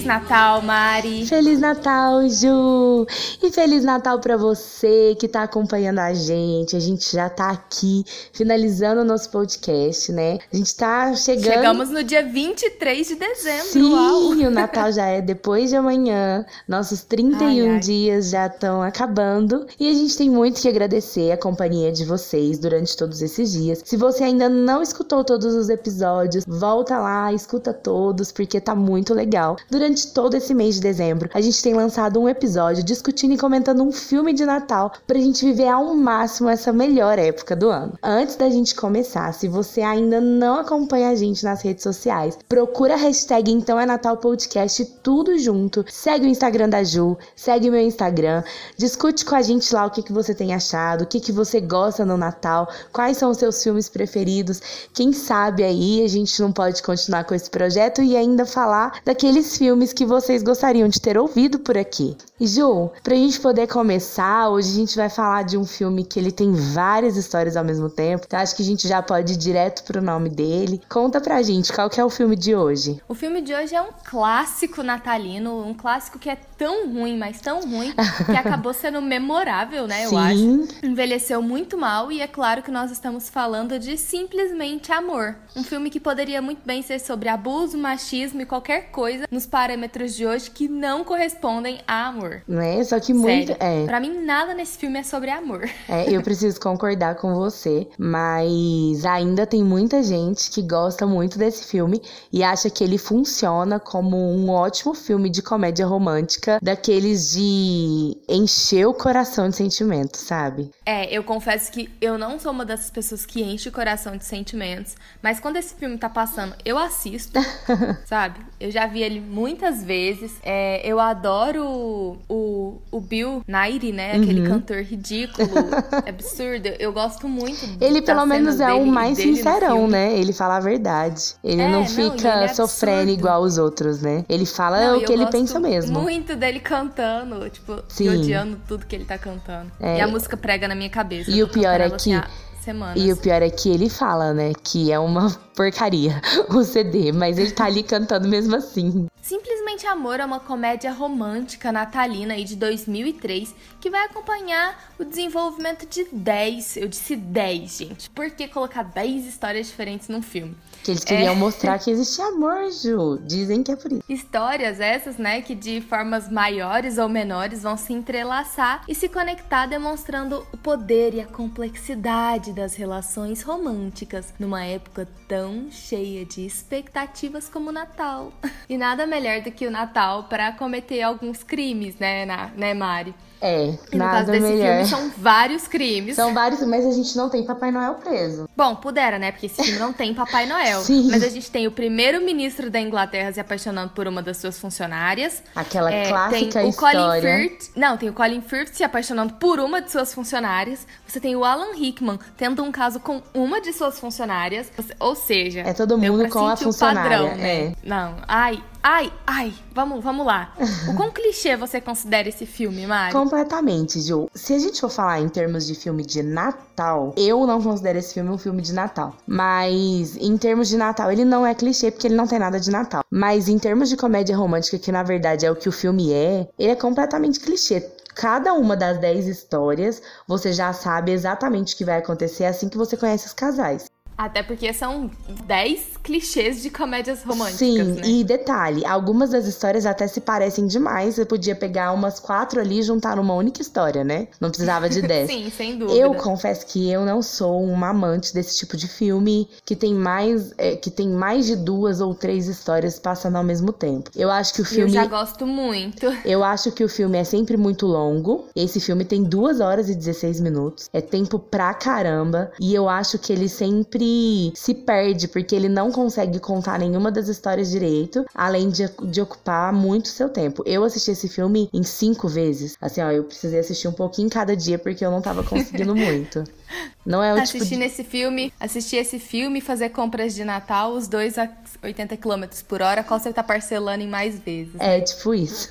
Feliz Natal, Mari! Feliz Natal, Ju! E Feliz Natal para você que tá acompanhando a gente. A gente já tá aqui finalizando o nosso podcast, né? A gente tá chegando. Chegamos no dia 23 de dezembro. Sim, Uau. o Natal já é depois de amanhã. Nossos 31 Ai, ai. dias já estão acabando. E a gente tem muito que agradecer a companhia de vocês durante todos esses dias. Se você ainda não escutou todos os episódios, volta lá, escuta todos, porque tá muito legal. Durante todo esse mês de dezembro, a gente tem lançado um episódio discutindo e comentando um filme de Natal pra gente viver ao máximo essa melhor época do ano. Antes da gente começar, se você ainda não acompanha a gente nas redes sociais, procura a hashtag Então é Natal Podcast tudo junto. Segue o Instagram da Ju, segue o meu Instagram, discute com a gente lá o que, que você tem achado, o que, que você gosta no Natal, quais são os seus filmes preferidos. Quem sabe aí a gente não pode continuar com esse projeto e ainda falar daqueles filmes que vocês gostariam de ter ouvido por aqui. E Ju, pra gente poder começar, hoje a gente vai falar de um filme que ele tem várias histórias ao mesmo tempo. Então acho que a gente já pode ir direto pro nome dele. Conta pra gente qual que é o filme de hoje. O filme de hoje é um clássico natalino, um clássico que é tão ruim, mas tão ruim, que acabou sendo memorável, né? Eu acho. Sim. Envelheceu muito mal e é claro que nós estamos falando de Simplesmente Amor. Um filme que poderia muito bem ser sobre abuso, machismo e qualquer coisa nos parâmetros de hoje que não correspondem a amor. Né? Só que muito. Sério. É. Pra mim, nada nesse filme é sobre amor. É, eu preciso concordar com você, mas ainda tem muita gente que gosta muito desse filme e acha que ele funciona como um ótimo filme de comédia romântica, daqueles de encher o coração de sentimento, sabe? É, eu confesso que eu não sou uma dessas pessoas que enche o coração de sentimentos, mas quando esse filme tá passando, eu assisto, sabe? Eu já vi ele muitas vezes. É, eu adoro o, o Bill Nighy, né? Aquele cantor ridículo, absurdo. Eu gosto muito Ele pelo menos é o mais sincerão, né? Ele fala a verdade. Ele É, não não, fica ele é sofrendo absurdo. igual os outros, né? Ele fala Não, o que ele pensa mesmo. Muito dele cantando, tipo, odiando tudo que ele tá cantando. É. E a música prega na minha cabeça. E o pior é que- Semanas. E o pior é que ele fala, né? Que é uma porcaria o CD, mas ele tá ali cantando mesmo assim. Simplesmente Amor é uma comédia romântica natalina aí de 2003 que vai acompanhar o desenvolvimento de 10, eu disse 10, gente. Por que colocar 10 histórias diferentes num filme? Que eles queriam É. mostrar que existe amor, Ju. Dizem que é por isso. Histórias essas, né, que de formas maiores ou menores vão se entrelaçar e se conectar, demonstrando o poder e a complexidade das relações românticas numa época tão cheia de expectativas como o Natal. E nada melhor do que o Natal para cometer alguns crimes, né, na, né, Mari? É, E no caso desse melhor. filme são vários crimes. São vários, mas a gente não tem Papai Noel preso. Bom, pudera, né? Porque esse filme não tem Papai Noel. Sim. Mas a gente tem o primeiro-ministro da Inglaterra se apaixonando por uma das suas funcionárias. Aquela É, clássica tem o Colin história. Firth. Não, tem o Colin Firth se apaixonando por uma de suas funcionárias. Você tem o Alan Rickman tendo um caso com uma de suas funcionárias. Ou seja, É todo mundo com a funcionária, padrão, né? é. Não, ai, ai, ai. Vamos, vamos lá. O quão clichê você considera esse filme, Mari? Completamente, Ju. Se a gente for falar em termos de filme de Natal, eu não considero esse filme um filme de Natal. Mas em termos de Natal, ele não é clichê porque ele não tem nada de Natal. Mas em termos de comédia romântica, que na verdade é o que o filme é, ele é completamente clichê. Cada uma das 10 histórias, você já sabe exatamente o que vai acontecer assim que você conhece os casais. Até porque são 10 clichês de comédias românticas, Sim, né? e detalhe, algumas das histórias até se parecem demais. Você podia pegar umas quatro ali e juntar numa única história, né? Não precisava de dez. Sim, sem dúvida. Eu confesso que eu não sou uma amante desse tipo de filme que tem mais é, que tem mais de duas ou três histórias passando ao mesmo tempo. Eu acho que o Eu filme já gosto muito. eu acho que o filme é sempre muito longo. Esse filme tem 2 horas e 16 minutos. É tempo pra caramba. E eu acho que ele sempre se perde, porque ele não consegue contar nenhuma das histórias direito, além de, de ocupar muito seu tempo. Eu assisti esse filme em cinco vezes. Assim, ó, eu precisei assistir um pouquinho cada dia, porque eu não tava conseguindo muito. Não é o tipo Assistir de... nesse filme, assistir esse filme, fazer compras de Natal, os dois a 80 km por hora, qual você tá parcelando em mais vezes. É tipo isso.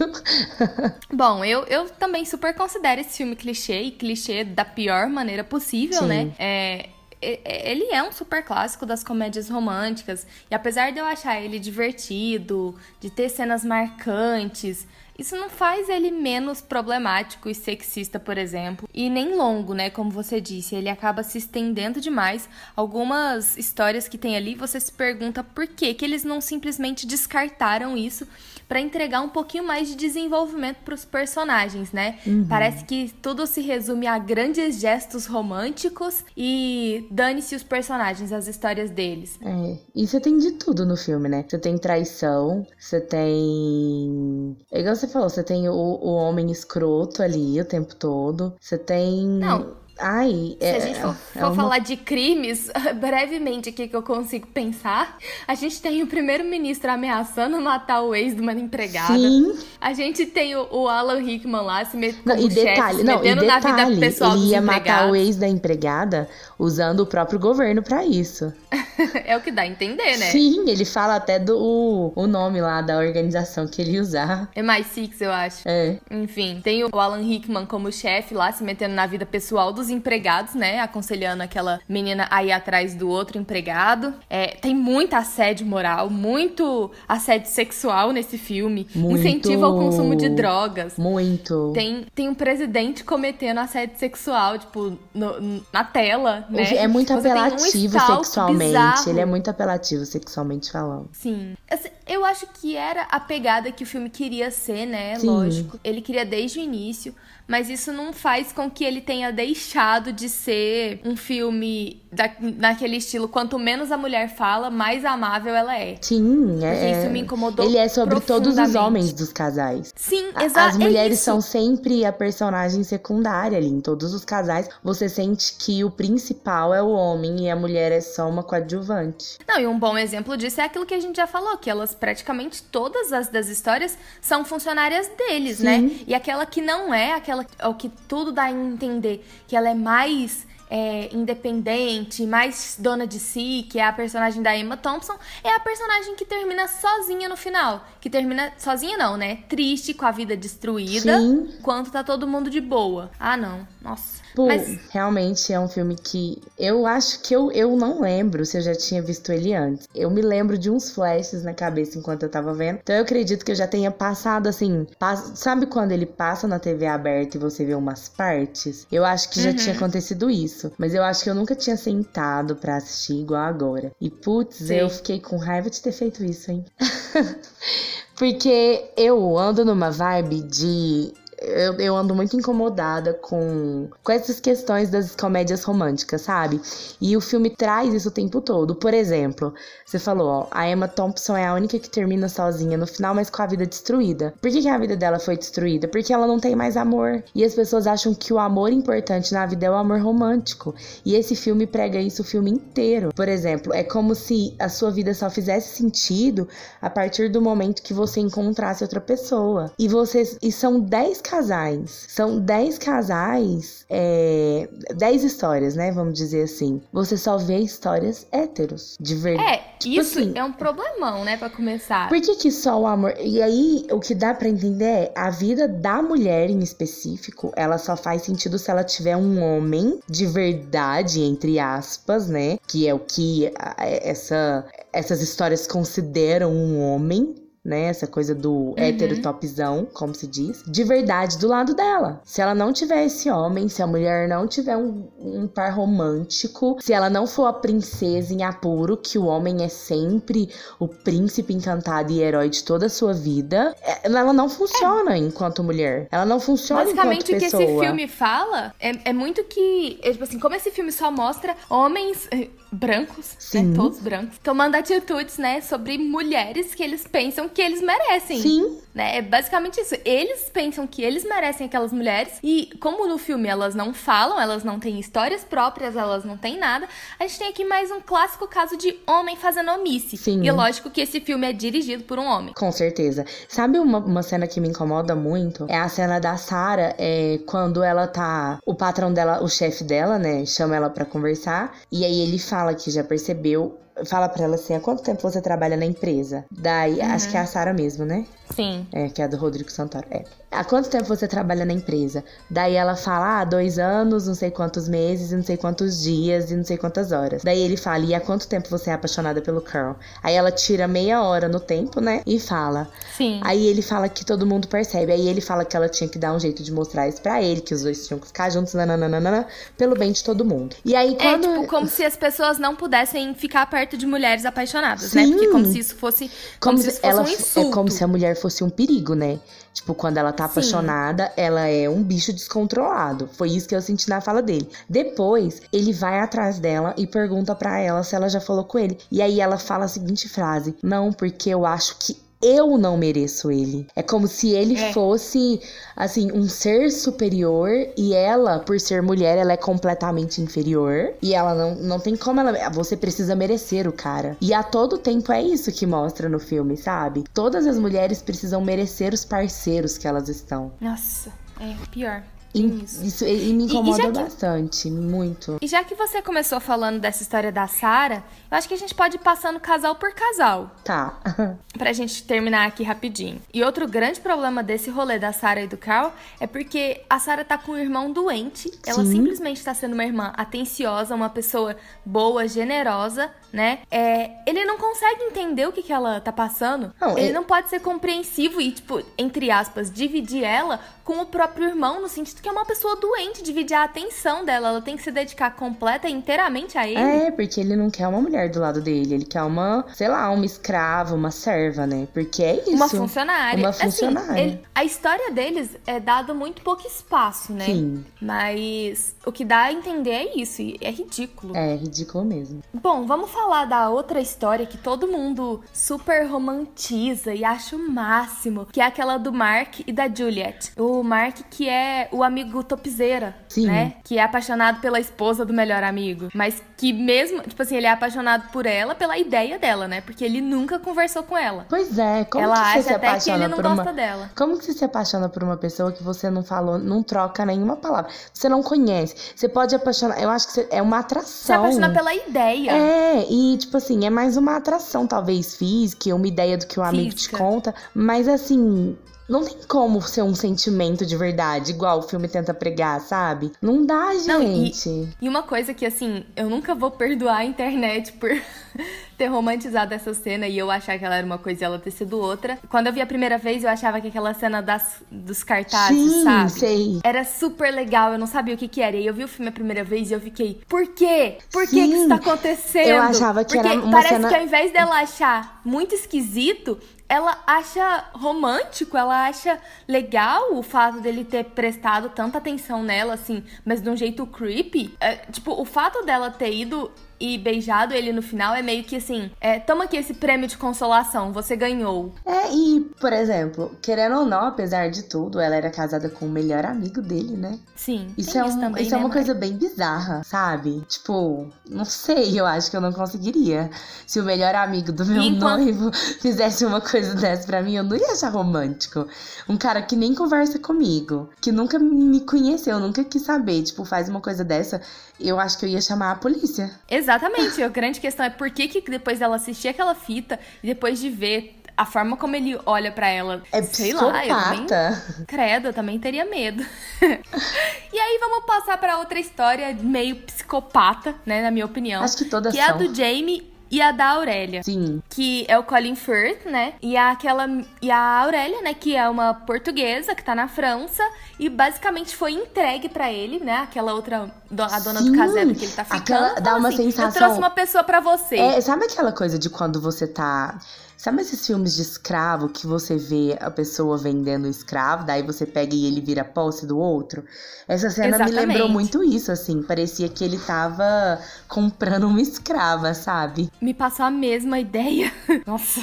Bom, eu, eu também super considero esse filme clichê e clichê da pior maneira possível, Sim. né? É, ele é um super clássico das comédias românticas. E apesar de eu achar ele divertido, de ter cenas marcantes, isso não faz ele menos problemático e sexista, por exemplo, e nem longo, né? Como você disse, ele acaba se estendendo demais. Algumas histórias que tem ali, você se pergunta por que que eles não simplesmente descartaram isso para entregar um pouquinho mais de desenvolvimento para os personagens, né? Uhum. Parece que tudo se resume a grandes gestos românticos e dane-se os personagens, as histórias deles. É, e você tem de tudo no filme, né? Você tem traição, você tem. É igual você falou, você tem o, o homem escroto ali o tempo todo. Você tem. Não. Ai, Se é, a gente for, é uma... falar de crimes, brevemente aqui que eu consigo pensar, a gente tem o primeiro-ministro ameaçando matar o ex de uma empregada. Sim. A gente tem o, o Alan Rickman lá se metendo não, e detalhe, não, e detalhe, na vida pessoal ele ia matar o ex da empregada usando o próprio governo para isso. é o que dá a entender, né? Sim, ele fala até do o, o nome lá da organização que ele ia usar. É mais Six, eu acho. É. Enfim, tem o Alan Rickman como chefe lá, se metendo na vida pessoal dos empregados, né? Aconselhando aquela menina a ir atrás do outro empregado. É, tem muito assédio moral, muito assédio sexual nesse filme. Muito. Incentiva ao consumo de drogas. Muito. Tem, tem um presidente cometendo assédio sexual, tipo, no, na tela, né? É muito apelativo um sexualmente. Bizarro. Ele é muito apelativo sexualmente falando. Sim. Assim, eu acho que era a pegada que o filme queria ser, né? Sim. Lógico. Ele queria desde o início mas isso não faz com que ele tenha deixado de ser um filme da, naquele estilo. Quanto menos a mulher fala, mais amável ela é. Sim, é. Isso me incomodou. Ele é sobre todos os homens dos casais. Sim, exato. As mulheres é são sempre a personagem secundária ali. Em todos os casais, você sente que o principal é o homem e a mulher é só uma coadjuvante. Não, e um bom exemplo disso é aquilo que a gente já falou, que elas praticamente todas as das histórias são funcionárias deles, né? Sim. né? E aquela que não é, aquela ela, o que tudo dá a entender que ela é mais é, independente, mais dona de si, que é a personagem da Emma Thompson, é a personagem que termina sozinha no final. Que termina sozinha, não, né? Triste, com a vida destruída, Sim. enquanto tá todo mundo de boa. Ah, não. Nossa. Pô, Mas... realmente é um filme que eu acho que eu, eu não lembro se eu já tinha visto ele antes. Eu me lembro de uns flashes na cabeça enquanto eu tava vendo. Então eu acredito que eu já tenha passado assim. Pass... Sabe quando ele passa na TV aberta e você vê umas partes? Eu acho que já uhum. tinha acontecido isso. Mas eu acho que eu nunca tinha sentado para assistir igual agora. E putz, eu fiquei com raiva de ter feito isso, hein? Porque eu ando numa vibe de eu, eu ando muito incomodada com, com essas questões das comédias românticas, sabe? E o filme traz isso o tempo todo. Por exemplo, você falou, ó, a Emma Thompson é a única que termina sozinha no final, mas com a vida destruída. Por que, que a vida dela foi destruída? Porque ela não tem mais amor. E as pessoas acham que o amor importante na vida é o amor romântico. E esse filme prega isso o filme inteiro. Por exemplo, é como se a sua vida só fizesse sentido a partir do momento que você encontrasse outra pessoa. E vocês. E são 10 casais. São 10 casais, é, 10 histórias, né? Vamos dizer assim. Você só vê histórias héteros, de verdade. É, tipo isso assim, é um problemão, né, para começar. Por que, que só o amor. E aí, o que dá para entender é a vida da mulher em específico, ela só faz sentido se ela tiver um homem de verdade, entre aspas, né? Que é o que essa, essas histórias consideram um homem né? Essa coisa do uhum. hétero topzão, como se diz, de verdade do lado dela. Se ela não tiver esse homem, se a mulher não tiver um, um par romântico, se ela não for a princesa em apuro, que o homem é sempre o príncipe encantado e herói de toda a sua vida, é, ela não funciona é. enquanto mulher. Ela não funciona Basicamente, enquanto pessoa. Basicamente, o que esse filme fala é, é muito que, é, tipo assim, como esse filme só mostra homens brancos, né, todos brancos, tomando atitudes, né, sobre mulheres que eles pensam que eles merecem. Sim. Né? É basicamente isso. Eles pensam que eles merecem aquelas mulheres e como no filme elas não falam, elas não têm histórias próprias, elas não têm nada, a gente tem aqui mais um clássico caso de homem fazendo omisse. Sim. E é lógico que esse filme é dirigido por um homem. Com certeza. Sabe uma, uma cena que me incomoda muito? É a cena da Sarah, é, quando ela tá. O patrão dela, o chefe dela, né, chama ela para conversar. E aí ele fala que já percebeu fala pra ela assim: há quanto tempo você trabalha na empresa? Daí, uhum. acho que é a Sara mesmo, né? Sim. É, que é a do Rodrigo Santoro. É. Há quanto tempo você trabalha na empresa? Daí ela fala, ah, dois anos, não sei quantos meses, não sei quantos dias e não sei quantas horas. Daí ele fala, e há quanto tempo você é apaixonada pelo Carl? Aí ela tira meia hora no tempo, né? E fala. Sim. Aí ele fala que todo mundo percebe. Aí ele fala que ela tinha que dar um jeito de mostrar isso pra ele, que os dois tinham que ficar juntos, nananana, pelo bem de todo mundo. E aí quando. É, tipo, como se as pessoas não pudessem ficar perto de mulheres apaixonadas, Sim. né? Porque como se isso fosse. Como, como se isso fosse ela, um insulto. É como se a mulher fosse um perigo, né? Tipo, quando ela tá apaixonada, Sim. ela é um bicho descontrolado. Foi isso que eu senti na fala dele. Depois, ele vai atrás dela e pergunta para ela se ela já falou com ele. E aí ela fala a seguinte frase: Não, porque eu acho que eu não mereço ele. É como se ele é. fosse, assim, um ser superior e ela, por ser mulher, ela é completamente inferior. E ela não, não tem como ela. Você precisa merecer o cara. E a todo tempo é isso que mostra no filme, sabe? Todas as mulheres precisam merecer os parceiros que elas estão. Nossa, é pior. E, isso e, me incomoda e, e bastante, que, muito. E já que você começou falando dessa história da Sara, eu acho que a gente pode ir passando casal por casal. Tá. pra gente terminar aqui rapidinho. E outro grande problema desse rolê da Sara e do Carl é porque a Sara tá com um irmão doente. Ela Sim. simplesmente tá sendo uma irmã atenciosa, uma pessoa boa, generosa, né? É, ele não consegue entender o que, que ela tá passando. Não, ele é... não pode ser compreensivo e, tipo, entre aspas, dividir ela com o próprio irmão, no sentido que é uma pessoa doente, dividir a atenção dela. Ela tem que se dedicar completa e inteiramente a ele. É, porque ele não quer uma mulher do lado dele. Ele quer uma, sei lá, uma escrava, uma serva, né? Porque é isso. Uma funcionária. Uma assim, funcionária. Assim, ele, a história deles é dado muito pouco espaço, né? Sim. Mas o que dá a entender é isso. E é ridículo. É, ridículo mesmo. Bom, vamos falar da outra história que todo mundo super romantiza e acha o máximo, que é aquela do Mark e da Juliet. O Mark, que é o amigo topzeira, Sim. né? Que é apaixonado pela esposa do melhor amigo. Mas que mesmo, tipo assim, ele é apaixonado por ela pela ideia dela, né? Porque ele nunca conversou com ela. Pois é, como ela que você acha se até que ele não gosta uma... dela. Como que você se apaixona por uma pessoa que você não falou, não troca nenhuma palavra? Você não conhece. Você pode apaixonar, eu acho que você... é uma atração. Você apaixona pela ideia. É, e tipo assim, é mais uma atração, talvez física, uma ideia do que o amigo te conta. Mas assim, não tem como ser um sentimento de verdade, igual o filme tenta pregar, sabe? Não dá, gente. Não, e, e, uma coisa que, assim, eu nunca vou perdoar a internet por ter romantizado essa cena e eu achar que ela era uma coisa e ela ter sido outra. Quando eu vi a primeira vez, eu achava que aquela cena das, dos cartazes, Sim, sabe? Sei. Era super legal, eu não sabia o que que era. E eu vi o filme a primeira vez e eu fiquei, por quê? Por que que isso tá acontecendo? Eu achava que Porque era uma parece cena... que ao invés dela achar muito esquisito, ela acha romântico, ela acha legal o fato dele ter prestado tanta atenção nela, assim, mas de um jeito creepy. É, tipo, o fato dela ter ido e beijado ele no final é meio que assim: é, toma aqui esse prêmio de consolação, você ganhou. É, e, por exemplo, querendo ou não, apesar de tudo, ela era casada com o melhor amigo dele, né? Sim. Isso é, um, também, isso é né, é uma coisa bem bizarra, sabe? Tipo, não sei, eu acho que eu não conseguiria. Se o melhor amigo do meu enquanto... noivo fizesse uma coisa dessa pra mim, eu não ia achar romântico. Um cara que nem conversa comigo, que nunca me conheceu, nunca quis saber, tipo, faz uma coisa dessa, eu acho que eu ia chamar a polícia. Exatamente. a grande questão é por que, que depois dela assistir aquela fita e depois de ver a forma como ele olha para ela, é sei psicopata. lá, eu também, credo, eu também teria medo. e aí vamos passar para outra história meio psicopata, né, na minha opinião. Acho que todas que são. é a do Jamie e a da Aurélia. Sim. Que é o Colin Firth, né? E a, aquela, e a Aurélia, né? Que é uma portuguesa que tá na França e basicamente foi entregue para ele, né? Aquela outra, a dona Sim. do casebre que ele tá ficando. Aquela dá uma assim, sensação. Eu trouxe uma pessoa para você. É, sabe aquela coisa de quando você tá Sabe esses filmes de escravo que você vê a pessoa vendendo o escravo, daí você pega e ele vira posse do outro? Essa cena Exatamente. me lembrou muito isso, assim. Parecia que ele tava comprando uma escrava, sabe? Me passou a mesma ideia. Nossa.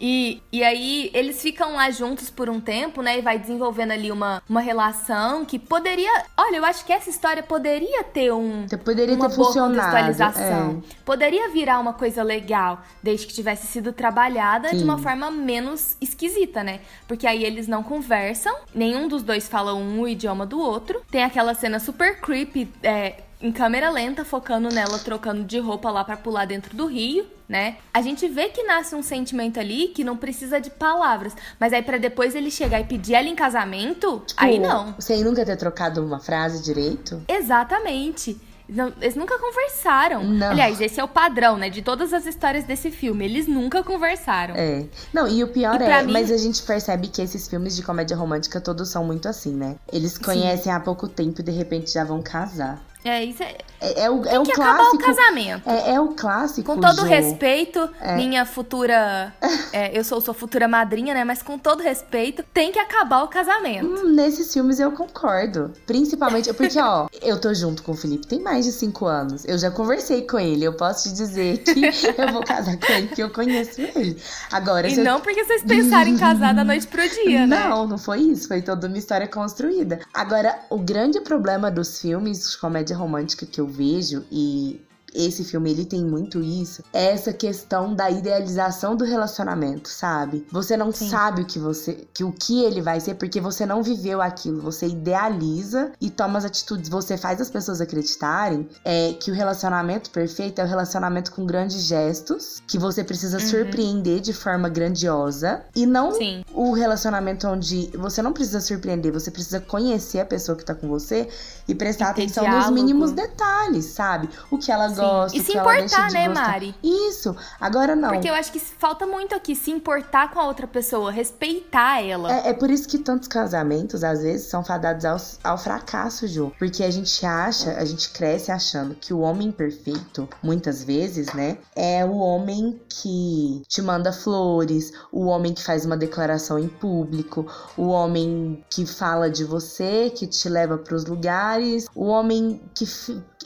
E, e aí eles ficam lá juntos por um tempo, né? E vai desenvolvendo ali uma, uma relação que poderia. Olha, eu acho que essa história poderia ter um. Poderia uma ter funcionado. contextualização. É. Poderia virar uma coisa legal, desde que tivesse sido trabalhada Sim. de uma forma menos esquisita, né? Porque aí eles não conversam, nenhum dos dois fala um idioma do outro. Tem aquela cena super creepy, é, em câmera lenta, focando nela trocando de roupa lá para pular dentro do rio, né? A gente vê que nasce um sentimento ali que não precisa de palavras, mas aí para depois ele chegar e pedir ela em casamento, tipo, aí não. Sem nunca ter trocado uma frase direito? Exatamente. Não, eles nunca conversaram. Não. Aliás, esse é o padrão, né? De todas as histórias desse filme. Eles nunca conversaram. É. Não, e o pior e é, mim... mas a gente percebe que esses filmes de comédia romântica todos são muito assim, né? Eles conhecem Sim. há pouco tempo e de repente já vão casar. É, isso é. É, é o, é Tem o que clássico. acabar o casamento. É, é o clássico. Com todo respeito, é. minha futura. É, eu sou sua futura madrinha, né? Mas com todo respeito, tem que acabar o casamento. Hum, nesses filmes eu concordo. Principalmente porque, ó, eu tô junto com o Felipe tem mais de cinco anos. Eu já conversei com ele. Eu posso te dizer que eu vou casar com ele, porque eu conheço ele. Agora. E não porque vocês pensaram em casar da noite pro dia, né? Não, não foi isso. Foi toda uma história construída. Agora, o grande problema dos filmes de comédia romântica que eu vejo e esse filme ele tem muito isso, é essa questão da idealização do relacionamento, sabe? Você não Sim. sabe o que você, que o que ele vai ser porque você não viveu aquilo, você idealiza e toma as atitudes, você faz as pessoas acreditarem é que o relacionamento perfeito é o relacionamento com grandes gestos, que você precisa uhum. surpreender de forma grandiosa e não Sim. o relacionamento onde você não precisa surpreender, você precisa conhecer a pessoa que tá com você e prestar e atenção diálogo. nos mínimos detalhes, sabe? O que ela Sim gosta, e se importar, né, gostar. Mari? Isso. Agora não. Porque eu acho que falta muito aqui se importar com a outra pessoa, respeitar ela. É, é por isso que tantos casamentos, às vezes, são fadados ao, ao fracasso, Ju. Porque a gente acha, a gente cresce achando que o homem perfeito, muitas vezes, né, é o homem que te manda flores, o homem que faz uma declaração em público, o homem que fala de você, que te leva para os lugares, o homem que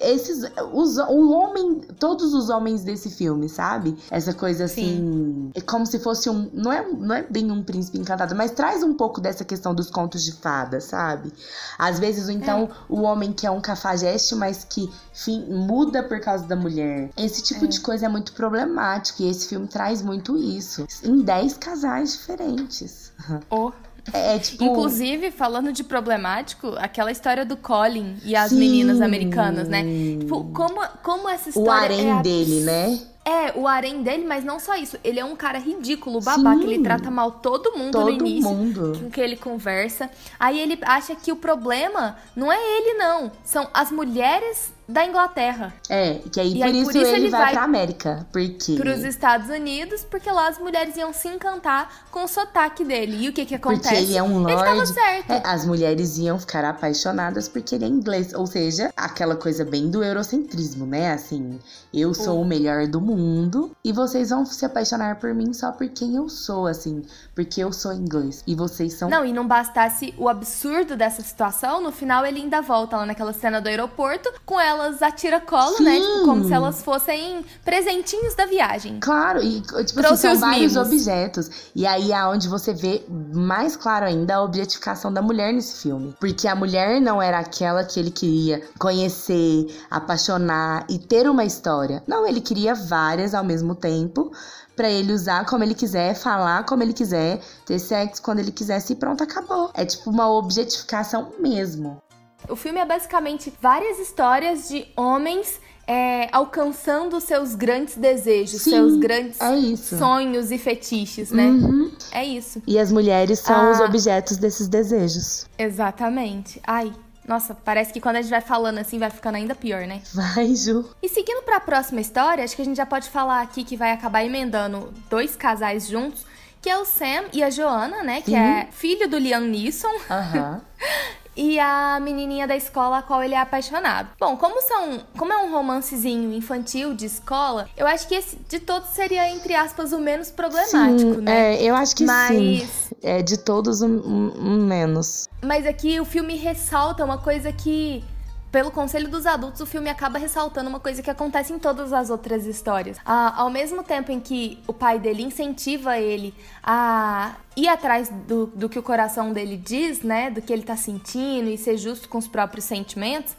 esses os, o homem, todos os homens desse filme, sabe? Essa coisa assim, é como se fosse um, não é, não é bem um príncipe encantado, mas traz um pouco dessa questão dos contos de fada, sabe? Às vezes, então, é. o homem que é um cafajeste, mas que enfim, muda por causa da mulher. Esse tipo é. de coisa é muito problemático e esse filme traz muito isso em 10 casais diferentes. Oh. É, é, tipo... Inclusive, falando de problemático, aquela história do Colin e as Sim. meninas americanas, né? Tipo, como, como essa história. O harém é dele, né? É, o harém dele, mas não só isso. Ele é um cara ridículo, babaca. Ele trata mal todo mundo todo no início. Mundo. Com que ele conversa. Aí ele acha que o problema não é ele, não. São as mulheres da Inglaterra. É, que aí, por, aí, isso, por isso ele, ele vai, vai pra América. Porque... Pros Estados Unidos, porque lá as mulheres iam se encantar com o sotaque dele. E o que que acontece? Porque ele é um lord. Ele tava certo. É, as mulheres iam ficar apaixonadas porque ele é inglês. Ou seja, aquela coisa bem do eurocentrismo, né? Assim, eu sou o, o melhor do mundo e vocês vão se apaixonar por mim só por quem eu sou, assim. Porque eu sou inglês e vocês são... Não, e não bastasse o absurdo dessa situação, no final ele ainda volta lá naquela cena do aeroporto com ela elas a tiracolo, né? Tipo, como se elas fossem presentinhos da viagem. Claro, e tipo assim, são vários mimos. objetos. E aí é onde você vê mais claro ainda a objetificação da mulher nesse filme. Porque a mulher não era aquela que ele queria conhecer, apaixonar e ter uma história. Não, ele queria várias ao mesmo tempo para ele usar como ele quiser, falar como ele quiser, ter sexo quando ele quisesse e pronto, acabou. É tipo uma objetificação mesmo. O filme é basicamente várias histórias de homens é, alcançando seus grandes desejos, Sim, seus grandes é sonhos e fetiches, né? Uhum. É isso. E as mulheres são ah, os objetos desses desejos. Exatamente. Ai, nossa, parece que quando a gente vai falando assim, vai ficando ainda pior, né? Vai, Ju. E seguindo para a próxima história, acho que a gente já pode falar aqui que vai acabar emendando dois casais juntos, que é o Sam e a Joana, né? Que é filho do Liam Neeson. Aham. e a menininha da escola a qual ele é apaixonado. Bom, como são, como é um romancezinho infantil de escola, eu acho que esse de todos seria entre aspas o menos problemático, sim, né? É, eu acho que Mas... sim. É de todos um, um, um menos. Mas aqui o filme ressalta uma coisa que pelo conselho dos adultos, o filme acaba ressaltando uma coisa que acontece em todas as outras histórias. Ah, ao mesmo tempo em que o pai dele incentiva ele a ir atrás do, do que o coração dele diz, né? Do que ele tá sentindo e ser justo com os próprios sentimentos,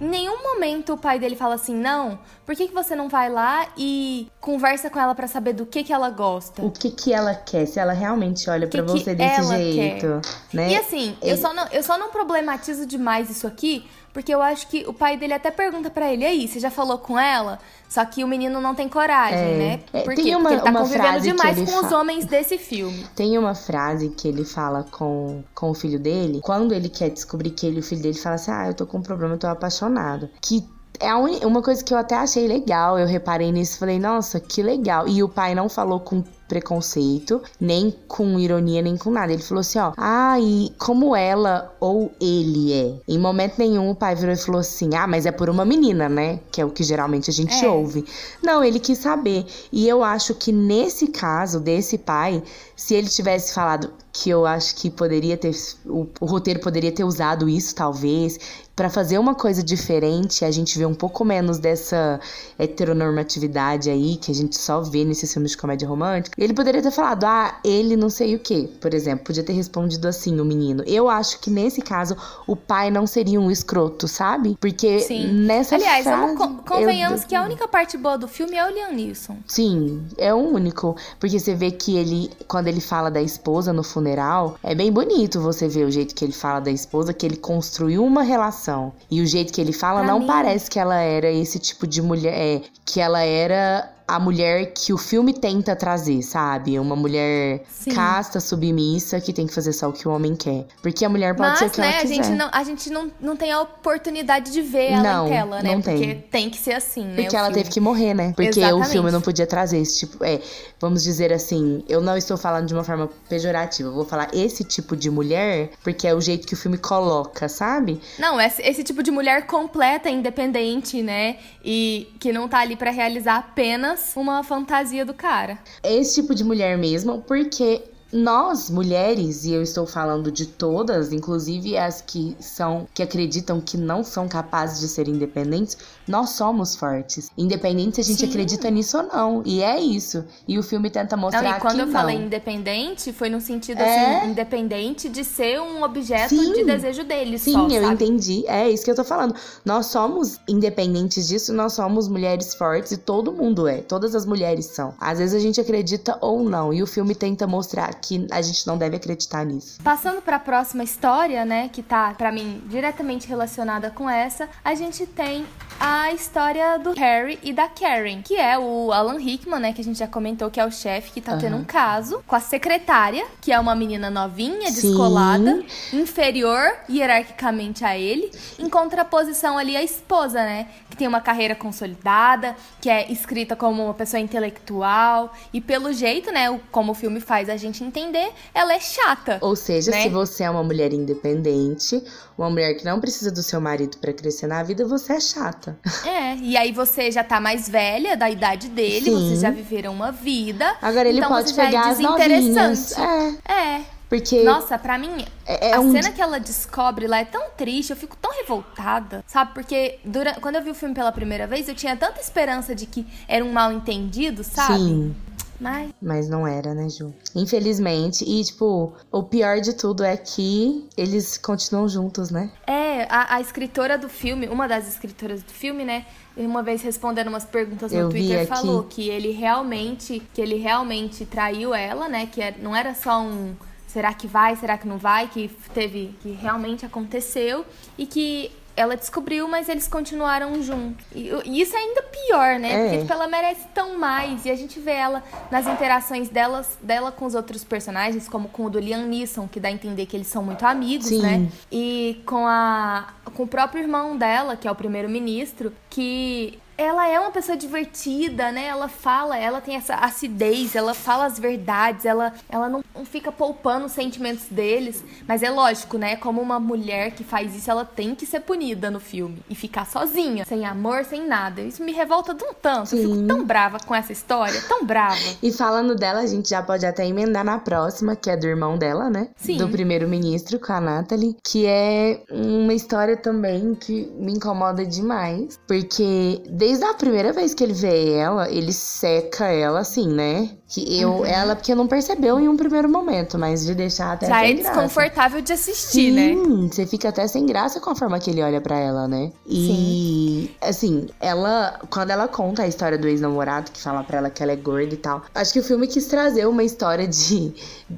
Em nenhum momento o pai dele fala assim: não, por que, que você não vai lá e conversa com ela para saber do que, que ela gosta? O que, que ela quer, se ela realmente olha para você desse jeito. Quer. Né? E assim, Ele... eu, só não, eu só não problematizo demais isso aqui, porque eu acho que o pai dele até pergunta para ele: aí, você já falou com ela? Só que o menino não tem coragem, é, né? É, Por quê? Uma, Porque ele tá convivendo demais com fala... os homens desse filme. Tem uma frase que ele fala com, com o filho dele, quando ele quer descobrir que ele, o filho dele fala assim: Ah, eu tô com um problema, eu tô apaixonado. Que é uma coisa que eu até achei legal. Eu reparei nisso falei, nossa, que legal. E o pai não falou com preconceito, nem com ironia, nem com nada. Ele falou assim, ó, ah, e como ela ou ele é? Em momento nenhum o pai virou e falou assim, ah, mas é por uma menina, né? Que é o que geralmente a gente é. ouve. Não, ele quis saber. E eu acho que nesse caso desse pai, se ele tivesse falado que eu acho que poderia ter o, o roteiro poderia ter usado isso talvez para fazer uma coisa diferente, a gente vê um pouco menos dessa heteronormatividade aí que a gente só vê nesses filmes de comédia romântica. Ele poderia ter falado, ah, ele não sei o que, por exemplo, podia ter respondido assim o menino. Eu acho que nesse caso o pai não seria um escroto, sabe? Porque Sim. nessa Aliás, frase, vamos convenhamos eu... que a única parte boa do filme é o Liam Neeson. Sim, é o único, porque você vê que ele quando ele fala da esposa no funeral, é bem bonito você ver o jeito que ele fala da esposa, que ele construiu uma relação e o jeito que ele fala pra não mim... parece que ela era esse tipo de mulher. É, que ela era a mulher que o filme tenta trazer, sabe? Uma mulher Sim. casta, submissa, que tem que fazer só o que o homem quer. Porque a mulher pode Mas, ser o que né, ela quiser. A gente, não, a gente não, não tem a oportunidade de ver ela não, em tela, né? Não tem. Porque tem que ser assim, né? Porque ela filme. teve que morrer, né? Porque Exatamente. o filme não podia trazer esse tipo... É, vamos dizer assim, eu não estou falando de uma forma pejorativa. Eu vou falar esse tipo de mulher, porque é o jeito que o filme coloca, sabe? Não, esse, esse tipo de mulher completa, independente, né? E que não tá ali para realizar apenas uma fantasia do cara. Esse tipo de mulher mesmo, porque nós, mulheres, e eu estou falando de todas, inclusive as que são que acreditam que não são capazes de ser independentes, nós somos fortes. Independente se a gente Sim. acredita nisso ou não. E é isso. E o filme tenta mostrar não, e quando que eu não. falei independente, foi no sentido é... assim, independente de ser um objeto Sim. de desejo deles. Sim, só, eu sabe? entendi. É isso que eu tô falando. Nós somos independentes disso, nós somos mulheres fortes e todo mundo é. Todas as mulheres são. Às vezes a gente acredita ou não. E o filme tenta mostrar que a gente não deve acreditar nisso. Passando para a próxima história, né, que tá para mim diretamente relacionada com essa, a gente tem a história do Harry e da Karen, que é o Alan Rickman, né, que a gente já comentou que é o chefe que tá uhum. tendo um caso com a secretária, que é uma menina novinha, descolada, Sim. inferior hierarquicamente a ele, em contraposição ali à esposa, né, que tem uma carreira consolidada, que é escrita como uma pessoa intelectual e pelo jeito, né, como o filme faz a gente entender, ela é chata. Ou seja, né? se você é uma mulher independente, uma mulher que não precisa do seu marido para crescer na vida, você é chata. É, e aí você já tá mais velha da idade dele, Sim. vocês já viveram uma vida. Agora ele então pode você pegar já é desinteressante. É. É. Porque. Nossa, pra mim, é, é a um... cena que ela descobre lá é tão triste, eu fico tão revoltada, sabe? Porque durante, quando eu vi o filme pela primeira vez, eu tinha tanta esperança de que era um mal entendido, sabe? Sim. Mas... Mas não era, né, Ju? Infelizmente. E, tipo, o pior de tudo é que eles continuam juntos, né? É, a, a escritora do filme, uma das escritoras do filme, né? Uma vez respondendo umas perguntas no Eu Twitter, falou que ele realmente, que ele realmente traiu ela, né? Que é, não era só um será que vai, será que não vai, que teve, que realmente aconteceu e que ela descobriu, mas eles continuaram juntos. E, e isso é ainda pior, né? É. Porque tipo, ela merece tão mais. E a gente vê ela nas interações delas, dela com os outros personagens, como com o do Liam Neeson, que dá a entender que eles são muito amigos, Sim. né? E com a com o próprio irmão dela, que é o primeiro-ministro, que ela é uma pessoa divertida, né? Ela fala, ela tem essa acidez, ela fala as verdades, ela, ela não, não fica poupando os sentimentos deles. Mas é lógico, né? Como uma mulher que faz isso, ela tem que ser punida no filme. E ficar sozinha, sem amor, sem nada. Isso me revolta de um tanto. Sim. Eu fico tão brava com essa história, tão brava. E falando dela, a gente já pode até emendar na próxima, que é do irmão dela, né? Sim. Do primeiro-ministro com a Natalie. Que é uma história também que me incomoda demais. Porque desde a primeira vez que ele vê ela, ele seca ela assim, né? Que eu, uhum. ela, porque não percebeu em um primeiro momento, mas de deixar até. Já é graça. desconfortável de assistir, Sim, né? Sim, você fica até sem graça com a forma que ele olha para ela, né? E, Sim. assim, ela, quando ela conta a história do ex-namorado, que fala pra ela que ela é gorda e tal, acho que o filme quis trazer uma história de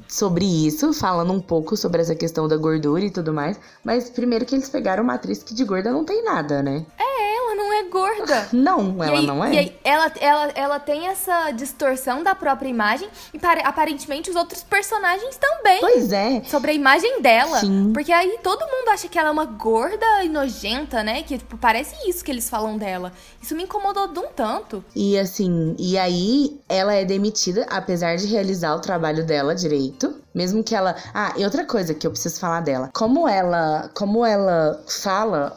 sobre isso, falando um pouco sobre essa questão da gordura e tudo mais. Mas primeiro que eles pegaram uma atriz que de gorda não tem nada, né? É, ela não é gorda. Não, ela aí, não é. E aí, ela, ela, ela tem essa distorção da própria imagem e aparentemente os outros personagens também. Pois é. Sobre a imagem dela. Sim. Porque aí todo mundo acha que ela é uma gorda e nojenta, né? Que tipo, parece isso que eles falam dela. Isso me incomodou de um tanto. E assim, e aí ela é demitida, apesar de realizar o trabalho dela direito. Mesmo que ela. Ah, e outra coisa que eu preciso falar dela. Como ela. Como ela fala,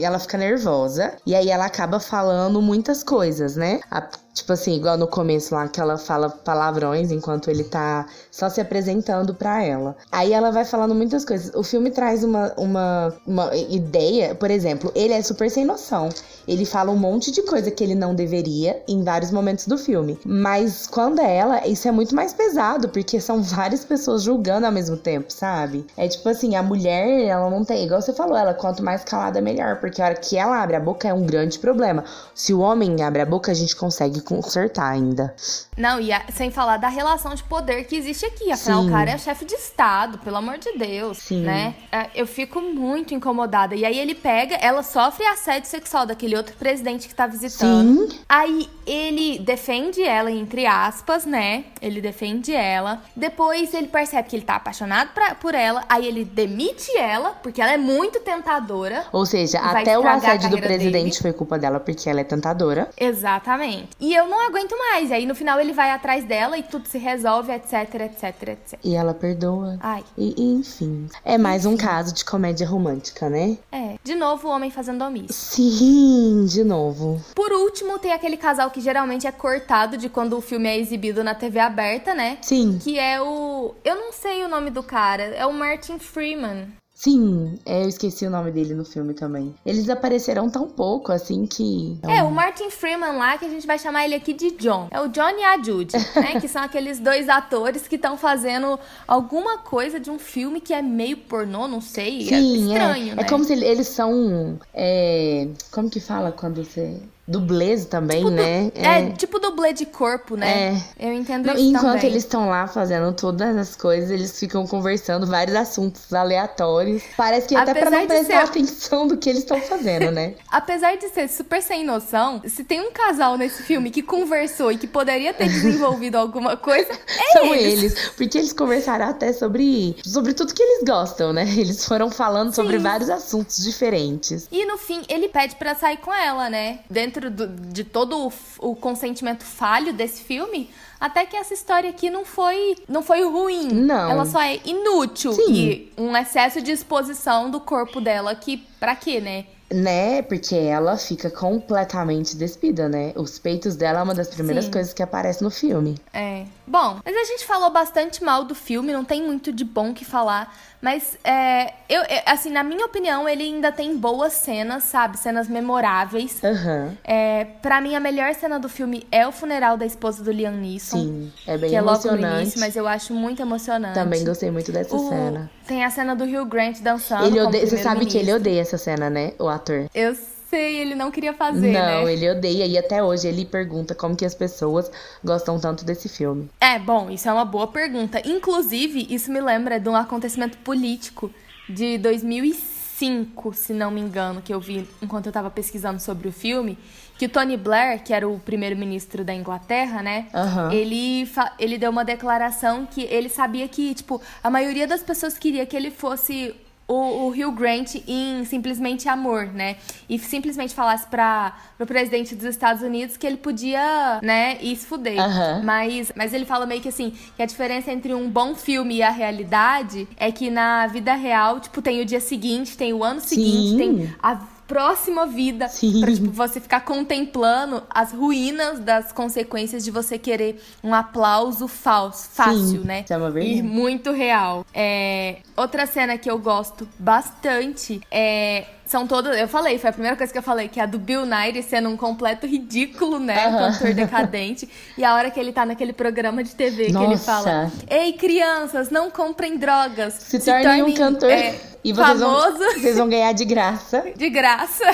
ela fica nervosa. E aí ela acaba falando muitas coisas, né? A Tipo assim, igual no começo lá, que ela fala palavrões enquanto ele tá só se apresentando para ela. Aí ela vai falando muitas coisas. O filme traz uma, uma, uma ideia, por exemplo, ele é super sem noção. Ele fala um monte de coisa que ele não deveria em vários momentos do filme. Mas quando é ela, isso é muito mais pesado, porque são várias pessoas julgando ao mesmo tempo, sabe? É tipo assim, a mulher, ela não tem, igual você falou, ela quanto mais calada, melhor. Porque a hora que ela abre a boca é um grande problema. Se o homem abre a boca, a gente consegue consertar ainda. Não, e a, sem falar da relação de poder que existe aqui. Afinal, Sim. o cara é chefe de Estado, pelo amor de Deus. Sim. Né? É, eu fico muito incomodada. E aí ele pega, ela sofre assédio sexual daquele outro presidente que tá visitando. Sim. Aí ele defende ela, entre aspas, né? Ele defende ela. Depois ele percebe que ele tá apaixonado pra, por ela. Aí ele demite ela, porque ela é muito tentadora. Ou seja, até o assédio do presidente dele. foi culpa dela, porque ela é tentadora. Exatamente. E eu não aguento mais. E aí no final ele vai atrás dela e tudo se resolve, etc, etc, etc. E ela perdoa. Ai. E, enfim. É mais enfim. um caso de comédia romântica, né? É. De novo o homem fazendo omisso. Sim, de novo. Por último, tem aquele casal que geralmente é cortado de quando o filme é exibido na TV aberta, né? Sim. Que é o. Eu não sei o nome do cara. É o Martin Freeman. Sim, é, eu esqueci o nome dele no filme também. Eles apareceram tão pouco, assim, que... É, o Martin Freeman lá, que a gente vai chamar ele aqui de John. É o John e a Judy, né? que são aqueles dois atores que estão fazendo alguma coisa de um filme que é meio pornô, não sei. É Sim, é estranho, é. né? É como se eles são... É... Como que fala quando você dublês também, tipo né? Du... É... é... tipo dublê de corpo, né? É. Eu entendo Não, isso Enquanto também. eles estão lá fazendo todas as coisas, eles ficam conversando vários assuntos aleatórios. Parece que até pra não prestar ser... atenção do que eles estão fazendo, né? Apesar de ser super sem noção, se tem um casal nesse filme que conversou e que poderia ter desenvolvido alguma coisa, é São eles. eles. Porque eles conversaram até sobre, sobre tudo que eles gostam, né? Eles foram falando Sim. sobre vários assuntos diferentes. E no fim, ele pede para sair com ela, né? Dentro dentro do, de todo o, o, consentimento falho desse filme, até que essa história aqui não foi, não foi ruim. Não. Ela só é inútil. Sim. E um excesso de exposição do corpo dela que, pra quê, né? Né, porque ela fica completamente despida, né? Os peitos dela é uma das primeiras Sim. coisas que aparece no filme. É. Bom, mas a gente falou bastante mal do filme, não tem muito de bom que falar. Mas, é, eu, assim, na minha opinião, ele ainda tem boas cenas, sabe? Cenas memoráveis. Uhum. É, pra mim, a melhor cena do filme é o funeral da esposa do Liam Neeson. Sim, é bem que emocionante. é logo no início, mas eu acho muito emocionante. Também gostei muito dessa o, cena. Tem a cena do Hugh Grant dançando. Ele odeia, você sabe que ele odeia essa cena, né? O ator. Eu sei, ele não queria fazer, não, né? ele odeia e até hoje ele pergunta como que as pessoas gostam tanto desse filme. É, bom, isso é uma boa pergunta. Inclusive, isso me lembra de um acontecimento político de 2005, se não me engano, que eu vi enquanto eu estava pesquisando sobre o filme, que o Tony Blair, que era o primeiro-ministro da Inglaterra, né? Uhum. Ele, ele deu uma declaração que ele sabia que, tipo, a maioria das pessoas queria que ele fosse o, o Hugh Grant em simplesmente amor, né? E simplesmente falasse para o presidente dos Estados Unidos que ele podia, né, ir se fuder. Uhum. Mas, mas ele fala meio que assim, que a diferença entre um bom filme e a realidade é que na vida real, tipo, tem o dia seguinte, tem o ano seguinte, Sim. tem a próxima vida Sim. pra tipo, você ficar contemplando as ruínas das consequências de você querer um aplauso falso, fácil, Sim, né? Isso é uma e muito real. É... Outra cena que eu gosto bastante é são todas. Eu falei, foi a primeira coisa que eu falei, que é a do Bill Nighy sendo um completo ridículo, né? Aham. Cantor decadente. e a hora que ele tá naquele programa de TV que ele Nossa. fala: Ei, crianças, não comprem drogas. Se, tornem um cantor é, e vocês vão, famoso vocês vão ganhar de graça. de graça.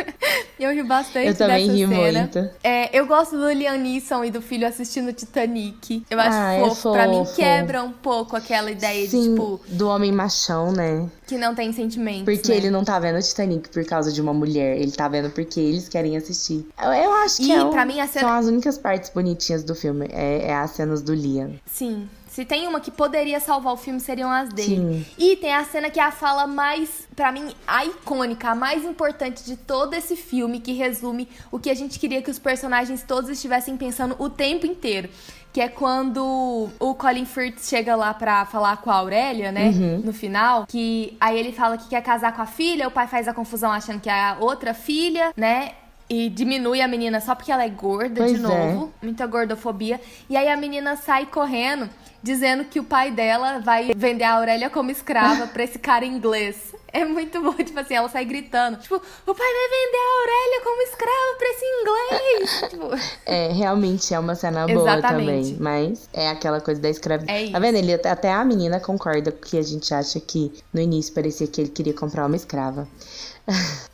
eu ri bastante Eu também ri cena. muito. É, eu gosto do Liam Neeson e do filho assistindo Titanic. Eu acho Ah, é fofo. Pra mim, fofo. quebra um pouco aquela ideia de, Sim, tipo, do homem machão, né? Que não tem sentimentos. Porque né? ele não tá vendo Titanic por causa de uma mulher. Ele tá vendo porque eles querem assistir. Eu, eu acho que E é um- mim cena- são as únicas partes bonitinhas do filme. É, é as cenas do Liam. Sim. Se tem uma que poderia salvar o filme, seriam as dele. Sim. E tem a cena que é a fala mais, pra mim, a icônica, a mais importante de todo esse filme, que resume o que a gente queria que os personagens todos estivessem pensando o tempo inteiro. Que é quando o Colin Firth chega lá pra falar com a Aurélia, né? Uhum. No final. Que aí ele fala que quer casar com a filha, o pai faz a confusão achando que é a outra filha, né? E diminui a menina só porque ela é gorda Pois de é. novo muita gordofobia. E aí a menina sai correndo, dizendo que o pai dela vai vender a Aurélia como escrava pra esse cara inglês. É muito bom, tipo assim, ela sai gritando. Tipo, o pai vai vender a Aurélia como escrava pra esse inglês. tipo, É, realmente é uma cena boa Exatamente. também. Mas é aquela coisa da escravidão. É Tá vendo? Ele, até a menina concorda que a gente acha que no início parecia que ele queria comprar uma escrava.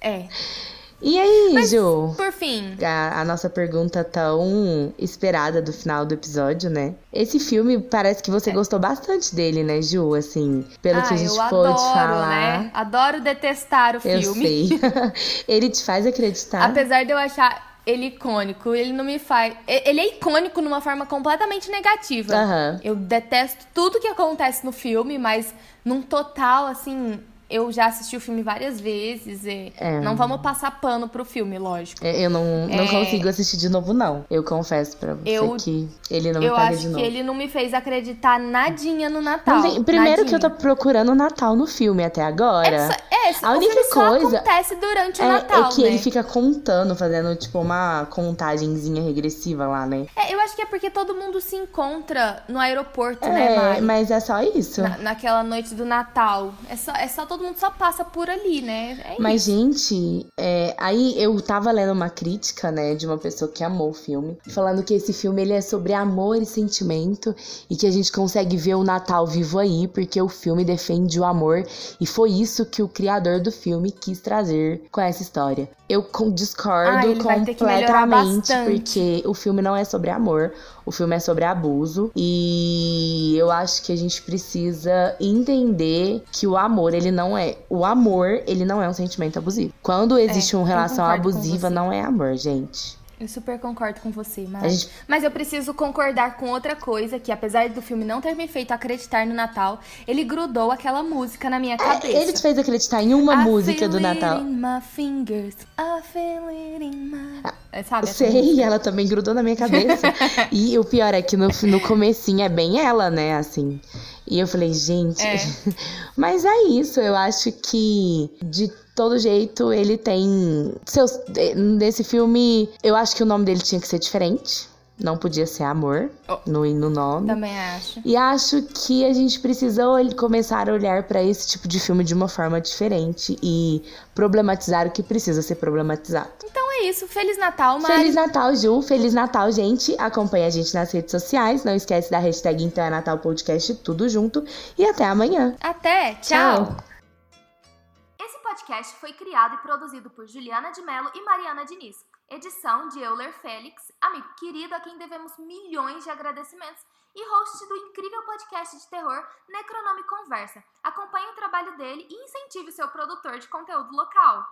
é. E aí, Ju? Por fim, A, a nossa pergunta tão esperada do final do episódio, né? Esse filme parece que você gostou bastante dele, né, Ju? Assim, pelo É. ah, que a gente eu pôde adoro, falar. né? Adoro detestar o Eu filme. sei. ele te faz acreditar. Apesar de eu achar ele icônico, ele não me faz. Ele é icônico numa forma completamente negativa. Aham. Eu detesto tudo que acontece no filme, mas num total, assim. Eu já assisti o filme várias vezes. E É. Não vamos passar pano pro filme, lógico. É, Eu não, não É. consigo assistir de novo, não. Eu confesso pra você Eu- que ele não me Eu pega acho de que novo. ele não me fez acreditar nadinha no Natal. Tem- primeiro que eu tô nadinha. procurando o Natal no filme até agora. É, é, A única coisa acontece durante o É, Natal, é que né? ele fica contando, fazendo tipo uma contagenzinha regressiva lá, né? É, eu acho que é porque todo mundo se encontra no aeroporto, É, né, Mari? mas é só isso. Na- naquela noite do Natal. É só, é só todo mundo só passa por ali, né? É Mas, isso. gente, é, aí eu tava lendo uma crítica, né, de uma pessoa que amou o filme, falando que esse filme ele é sobre amor e sentimento e que a gente consegue ver o Natal vivo aí, porque o filme defende o amor e foi isso que o criador do filme quis trazer com essa história. Eu discordo Ah, completamente, porque o filme não é sobre amor, o filme é sobre abuso e eu acho que a gente precisa entender que o amor, ele não é. O amor, ele não é um sentimento abusivo. Quando existe É, uma relação abusiva, não é amor, gente. Eu super concordo com você. A gente- Mas eu preciso concordar com outra coisa, que apesar do filme não ter me feito acreditar no Natal, ele grudou aquela música na minha cabeça. É, Ele te fez acreditar em uma I música do it Natal. in my fingers, I feel it in my... É, Sabe? Sei, música? ela também grudou na minha cabeça. e o pior é que no, no comecinho é bem ela, né, assim. E eu falei, gente. É. Mas é isso, eu acho que de todo jeito ele tem seus eh, nesse filme, eu acho que o nome dele tinha que ser diferente. Não podia ser amor Oh. no, no nome. Também acho. E acho que a gente precisa ol- começar a olhar pra esse tipo de filme de uma forma diferente e problematizar o que precisa ser problematizado. Então é isso. Feliz Natal, Mari. Feliz Natal, Ju. Feliz Natal, gente. Acompanhe a gente nas redes sociais. Não esquece da hashtag Então é Natal Podcast, tudo junto. E até amanhã. Até. Tchau. Tchau. Podcast foi criado e produzido por Juliana de Mello e Mariana Diniz. Edição de Euler Félix, amigo querido a quem devemos milhões de agradecimentos, e host do incrível podcast de terror Necronome Conversa. Acompanhe o trabalho dele e incentive seu produtor de conteúdo local.